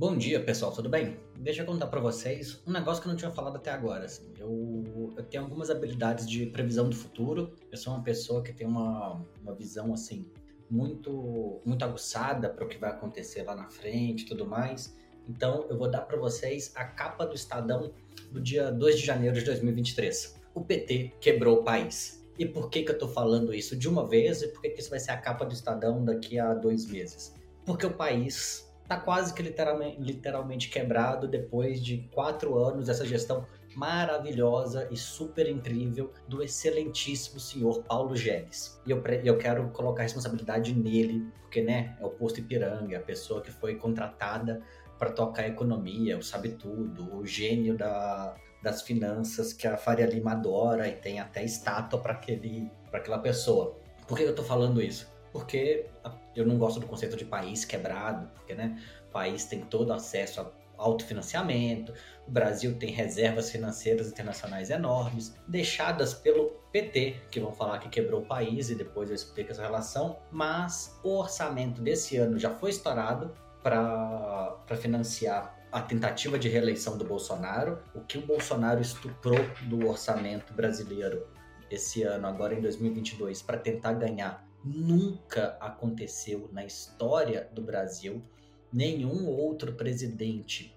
Bom dia, pessoal, tudo bem? Deixa eu contar para vocês um negócio que eu não tinha falado até agora. Assim. Eu, eu, tenho algumas habilidades de previsão do futuro. Eu sou uma pessoa que tem uma, uma visão assim muito muito aguçada para o que vai acontecer lá na frente, tudo mais. Então, eu vou dar para vocês a capa do Estadão do dia 2 de janeiro de 2023. O PT quebrou o país. E por que, que eu estou falando isso de uma vez e por que, que isso vai ser a capa do Estadão daqui a dois meses? Porque o país está quase que literalmente, literalmente quebrado depois de quatro anos dessa gestão maravilhosa e super incrível do excelentíssimo senhor Paulo Geles. E eu, eu quero colocar a responsabilidade nele, porque né, é o posto Ipiranga, a pessoa que foi contratada para tocar a economia, o sabe tudo, o gênio da, das finanças que a Faria Lima adora e tem até estátua para aquela pessoa. Por que eu estou falando isso? Porque eu não gosto do conceito de país quebrado, porque né, o país tem todo acesso a autofinanciamento, o Brasil tem reservas financeiras internacionais enormes, deixadas pelo PT, que vão falar que quebrou o país e depois eu explico essa relação, mas o orçamento desse ano já foi estourado para financiar a tentativa de reeleição do Bolsonaro, o que o Bolsonaro estuprou do orçamento brasileiro esse ano, agora em 2022, para tentar ganhar nunca aconteceu na história do Brasil. Nenhum outro presidente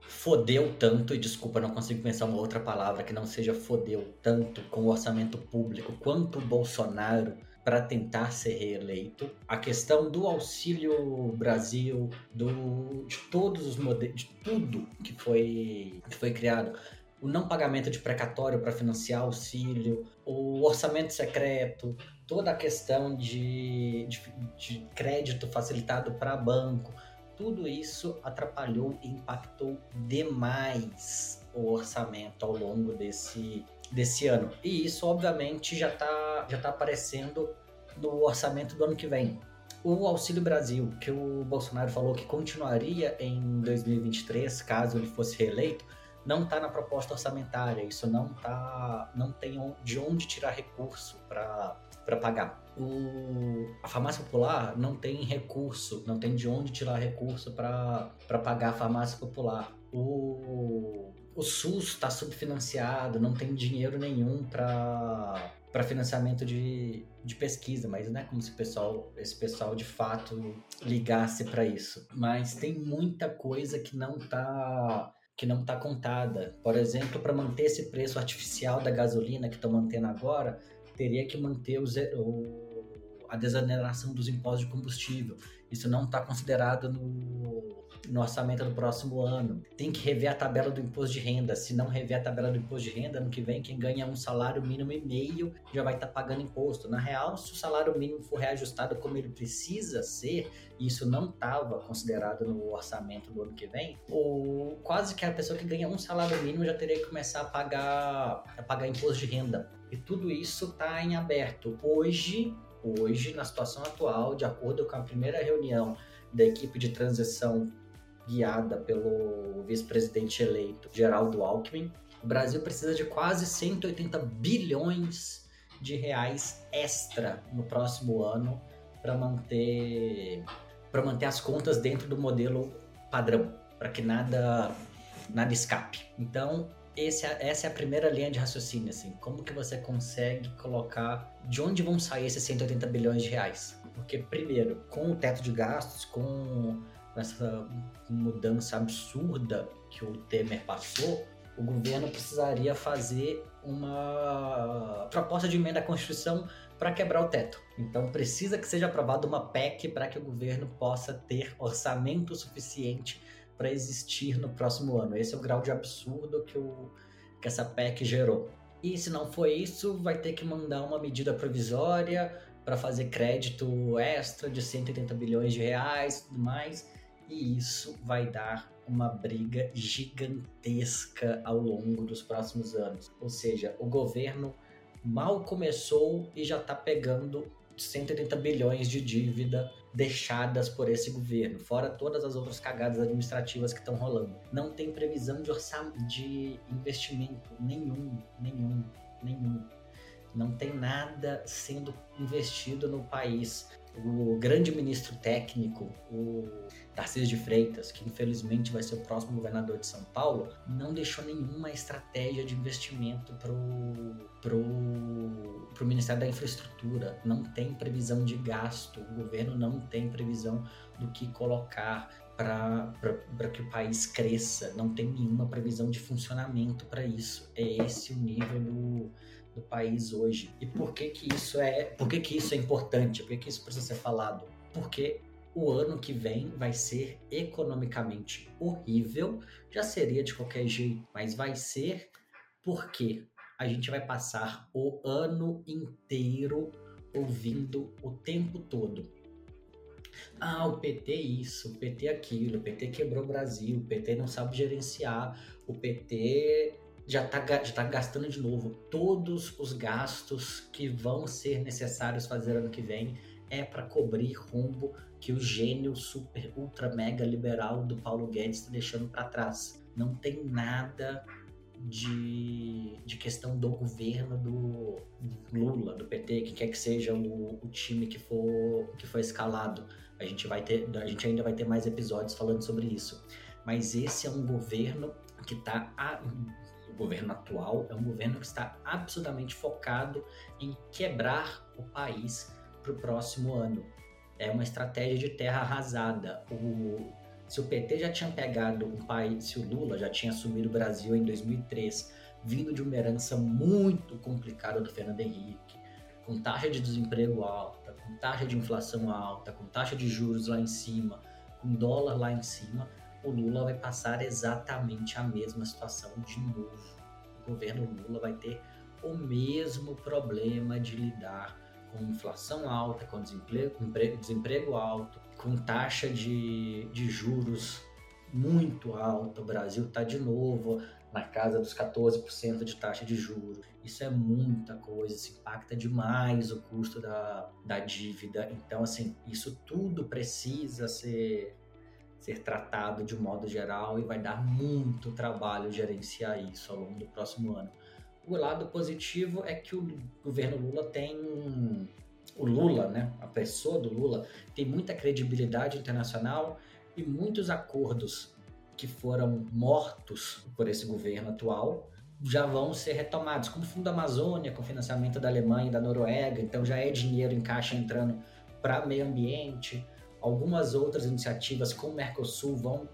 fodeu tanto, e desculpa, não consigo pensar uma outra palavra que não seja fodeu tanto com o orçamento público quanto o Bolsonaro para tentar ser reeleito. A questão do auxílio Brasil, do, de todos os modelos, de tudo que foi, que foi criado o não pagamento de precatório para financiar auxílio, o orçamento secreto, toda a questão de, de, de crédito facilitado para banco, tudo isso atrapalhou e impactou demais o orçamento ao longo desse, desse ano. E isso, obviamente, já está já tá aparecendo no orçamento do ano que vem. O Auxílio Brasil, que o Bolsonaro falou que continuaria em 2023, caso ele fosse reeleito, não está na proposta orçamentária, isso não tá, não tem de onde tirar recurso para pagar. O, a farmácia popular não tem recurso, não tem de onde tirar recurso para pagar a farmácia popular. O, o SUS está subfinanciado, não tem dinheiro nenhum para para financiamento de, de pesquisa, mas não é como se pessoal, esse pessoal de fato ligasse para isso. Mas tem muita coisa que não está que não está contada. Por exemplo, para manter esse preço artificial da gasolina que estão mantendo agora, teria que manter o, o, a desoneração dos impostos de combustível. Isso não está considerado no, no orçamento do próximo ano. Tem que rever a tabela do imposto de renda. Se não rever a tabela do imposto de renda, ano que vem, quem ganha um salário mínimo e meio já vai estar tá pagando imposto. Na real, se o salário mínimo for reajustado como ele precisa ser, e isso não estava considerado no orçamento do ano que vem, ou quase que a pessoa que ganha um salário mínimo já teria que começar a pagar, a pagar imposto de renda. E tudo isso está em aberto. Hoje, hoje, na situação atual, de acordo com a primeira reunião da equipe de transição guiada pelo vice-presidente eleito Geraldo Alckmin, o Brasil precisa de quase 180 bilhões de reais extra no próximo ano para manter para manter as contas dentro do modelo padrão, para que nada nada escape. Então, esse, é, essa é a primeira linha de raciocínio, assim. Como que você consegue colocar de onde vão sair esses 180 bilhões de reais? Porque, primeiro, com o teto de gastos, com essa mudança absurda que o Temer passou, o governo precisaria fazer uma proposta de emenda à Constituição para quebrar o teto. Então precisa que seja aprovada uma PEC para que o governo possa ter orçamento suficiente para existir no próximo ano. Esse é o grau de absurdo que, o, que essa PEC gerou. E se não for isso, vai ter que mandar uma medida provisória para fazer crédito extra de 180 bilhões de reais e tudo mais. E isso vai dar uma briga gigantesca ao longo dos próximos anos. Ou seja, o governo mal começou e já está pegando 180 bilhões de dívida deixadas por esse governo, fora todas as outras cagadas administrativas que estão rolando. Não tem previsão de orçamento de investimento nenhum, nenhum, nenhum. Não tem nada sendo investido no país. O grande ministro técnico, o Tarcísio de Freitas, que infelizmente vai ser o próximo governador de São Paulo, não deixou nenhuma estratégia de investimento pro, pro, pro Ministério da Infraestrutura. Não tem previsão de gasto, o governo não tem previsão do que colocar para que o país cresça, não tem nenhuma previsão de funcionamento para isso. É esse o nível do, do país hoje. E por que que isso é, por que que isso é importante? Por que que isso precisa ser falado? Porque o ano que vem vai ser economicamente horrível, já seria de qualquer jeito, mas vai ser porque a gente vai passar o ano inteiro ouvindo o tempo todo. Ah, o PT isso, o PT aquilo, o PT quebrou o Brasil, o PT não sabe gerenciar, o PT já está já tá gastando de novo. Todos os gastos que vão ser necessários fazer ano que vem é para cobrir rumbo que o gênio super ultra mega liberal do Paulo Guedes está deixando para trás. Não tem nada de, de questão do governo do Lula, do PT, que quer que seja o, o time que for que for escalado. A gente vai ter, a gente ainda vai ter mais episódios falando sobre isso. Mas esse é um governo que está governo atual é um governo que está absolutamente focado em quebrar o país para o próximo ano. É uma estratégia de terra arrasada. O, se o PT já tinha pegado um país, se o Lula já tinha assumido o Brasil em 2003, vindo de uma herança muito complicada do Fernando Henrique, com taxa de desemprego alta, com taxa de inflação alta, com taxa de juros lá em cima, com dólar lá em cima, o Lula vai passar exatamente a mesma situação de novo. O governo Lula vai ter o mesmo problema de lidar com inflação alta, com desemprego, desemprego alto, com taxa de, de juros muito alta. O Brasil está de novo na casa dos 14% de taxa de juros. Isso é muita coisa, isso impacta demais o custo da, da dívida. Então, assim, isso tudo precisa ser ser tratado de modo geral e vai dar muito trabalho gerenciar isso ao longo do próximo ano. O lado positivo é que o governo Lula tem o Lula, né, a pessoa do Lula tem muita credibilidade internacional e muitos acordos que foram mortos por esse governo atual já vão ser retomados, como o Fundo Amazônia, com financiamento da Alemanha e da Noruega, então já é dinheiro em caixa entrando para meio ambiente Algumas outras iniciativas com o Mercosul vão,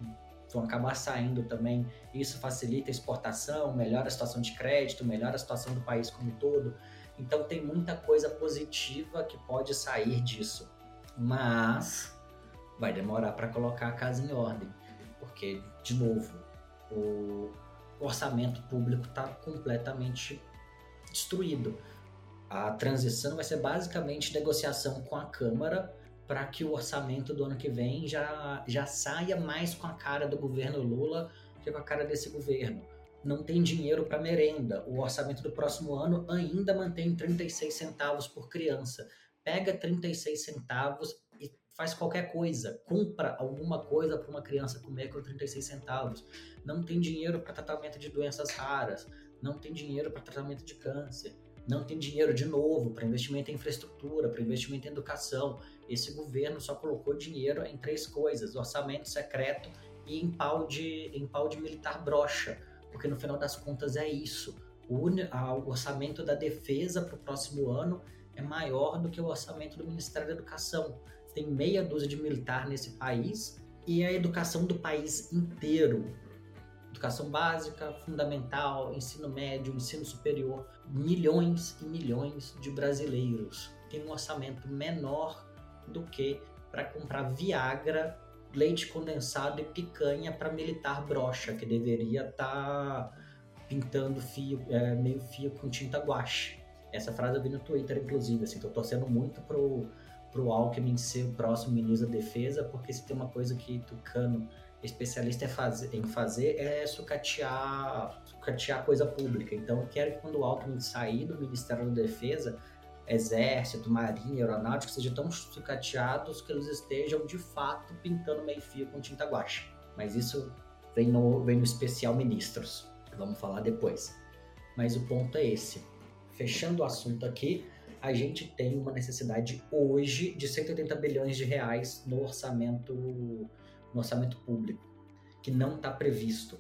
vão acabar saindo também. Isso facilita a exportação, melhora a situação de crédito, melhora a situação do país como um todo. Então tem muita coisa positiva que pode sair disso. Mas vai demorar para colocar a casa em ordem, porque de novo, o orçamento público está completamente destruído. A transição vai ser basicamente negociação com a Câmara para que o orçamento do ano que vem já, já saia mais com a cara do governo Lula que com a cara desse governo. Não tem dinheiro para merenda. O orçamento do próximo ano ainda mantém 36 centavos por criança. Pega 36 centavos e faz qualquer coisa. Compra alguma coisa para uma criança comer com 36 centavos. Não tem dinheiro para tratamento de doenças raras. Não tem dinheiro para tratamento de câncer não tem dinheiro de novo para investimento em infraestrutura, para investimento em educação. Esse governo só colocou dinheiro em três coisas: orçamento secreto e em pau de, em pau de militar brocha, porque no final das contas é isso. O, o orçamento da defesa para o próximo ano é maior do que o orçamento do Ministério da Educação. Tem meia dúzia de militar nesse país e a educação do país inteiro educação básica, fundamental, ensino médio, ensino superior, milhões e milhões de brasileiros têm um orçamento menor do que para comprar Viagra, leite condensado e picanha para militar brocha, que deveria estar tá pintando fio, é, meio fio com tinta guache. Essa frase eu vi no Twitter, inclusive, assim, tô torcendo muito pro, pro Alckmin ser o próximo ministro da defesa, porque se tem uma coisa que Tucano especialista em fazer é sucatear, sucatear coisa pública. Então, eu quero que quando o Alckmin sair do Ministério da Defesa, Exército, Marinha, Aeronáutica, sejam tão sucateados que eles estejam, de fato, pintando meio fio com tinta guache. Mas isso vem no, vem no especial Ministros. Vamos falar depois. Mas o ponto é esse. Fechando o assunto aqui, a gente tem uma necessidade hoje de 180 bilhões de reais no orçamento, no orçamento público, que não está previsto.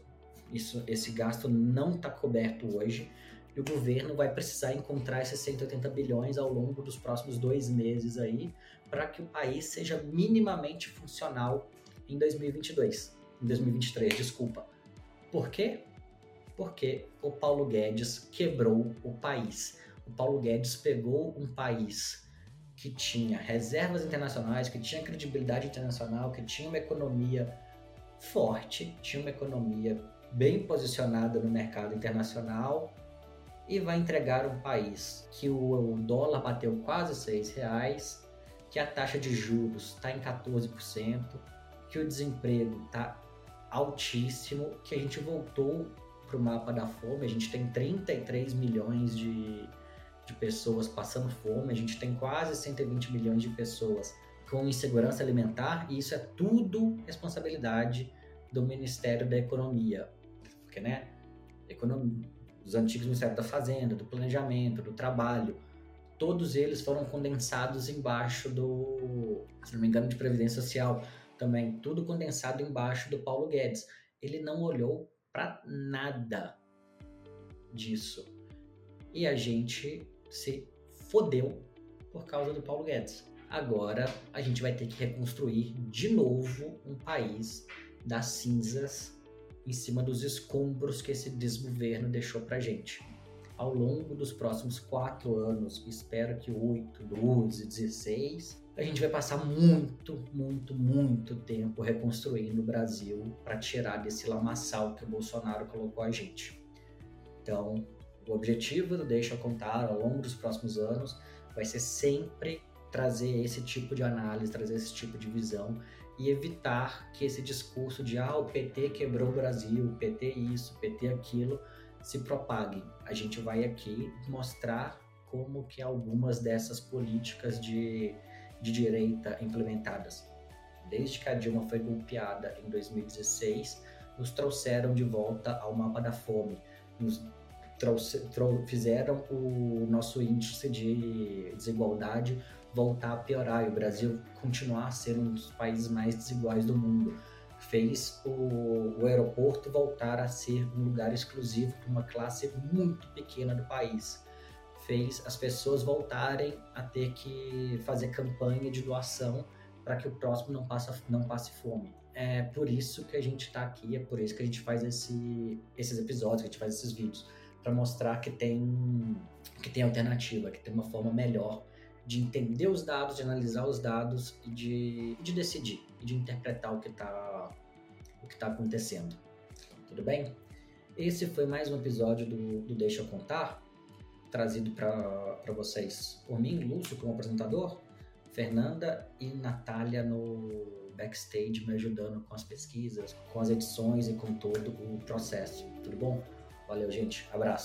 Isso, esse gasto não está coberto hoje e o governo vai precisar encontrar esses 180 bilhões ao longo dos próximos dois meses aí para que o país seja minimamente funcional em 2022, em 2023, desculpa. Por quê? Porque o Paulo Guedes quebrou o país. O Paulo Guedes pegou um país que tinha reservas internacionais, que tinha credibilidade internacional, que tinha uma economia forte, tinha uma economia bem posicionada no mercado internacional e vai entregar um país que o dólar bateu quase seis reais, que a taxa de juros está em 14%, que o desemprego está altíssimo, que a gente voltou para o mapa da fome, a gente tem 33 milhões de, de pessoas passando fome, a gente tem quase 120 milhões de pessoas com insegurança alimentar, e isso é tudo responsabilidade do Ministério da Economia, porque, né, economia, os antigos Ministérios da Fazenda, do Planejamento, do Trabalho, todos eles foram condensados embaixo do, se não me engano, de Previdência Social também, tudo condensado embaixo do Paulo Guedes. Ele não olhou para nada disso. E a gente se fodeu por causa do Paulo Guedes. Agora a gente vai ter que reconstruir de novo um país das cinzas em cima dos escombros que esse desgoverno deixou pra gente. Ao longo dos próximos quatro anos, espero que oito, doze, dezesseis, a gente vai passar muito, muito, muito tempo reconstruindo o Brasil para tirar desse lamaçal que o Bolsonaro colocou a gente. Então, o objetivo do Deixa eu Contar ao longo dos próximos anos vai ser sempre trazer esse tipo de análise, trazer esse tipo de visão e evitar que esse discurso de ah, o PT quebrou o Brasil, o PT isso, o PT aquilo, se propague. A gente vai aqui mostrar como que algumas dessas políticas de, de direita implementadas, desde que a Dilma foi golpeada em 2016, nos trouxeram de volta ao mapa da fome, nos trouxe, fizeram o nosso índice de desigualdade voltar a piorar e o Brasil continuar a ser um dos países mais desiguais do mundo. Fez o, o aeroporto voltar a ser um lugar exclusivo para uma classe muito pequena do país. Fez as pessoas voltarem a ter que fazer campanha de doação para que o próximo não, passe não passe fome. É por isso que a gente está aqui, é por isso que a gente faz esse, esses episódios, que a gente faz esses vídeos, para mostrar que tem, que tem alternativa, que tem uma forma melhor de entender os dados, de analisar os dados e de, de decidir e de interpretar o que está tá acontecendo. Tudo bem? Esse foi mais um episódio do, do Deixa Eu Contar, trazido para vocês por mim, Lúcio, como apresentador, Fernanda e Natália no backstage me ajudando com as pesquisas, com as edições e com todo o processo. Tudo bom? Valeu, gente. Abraço.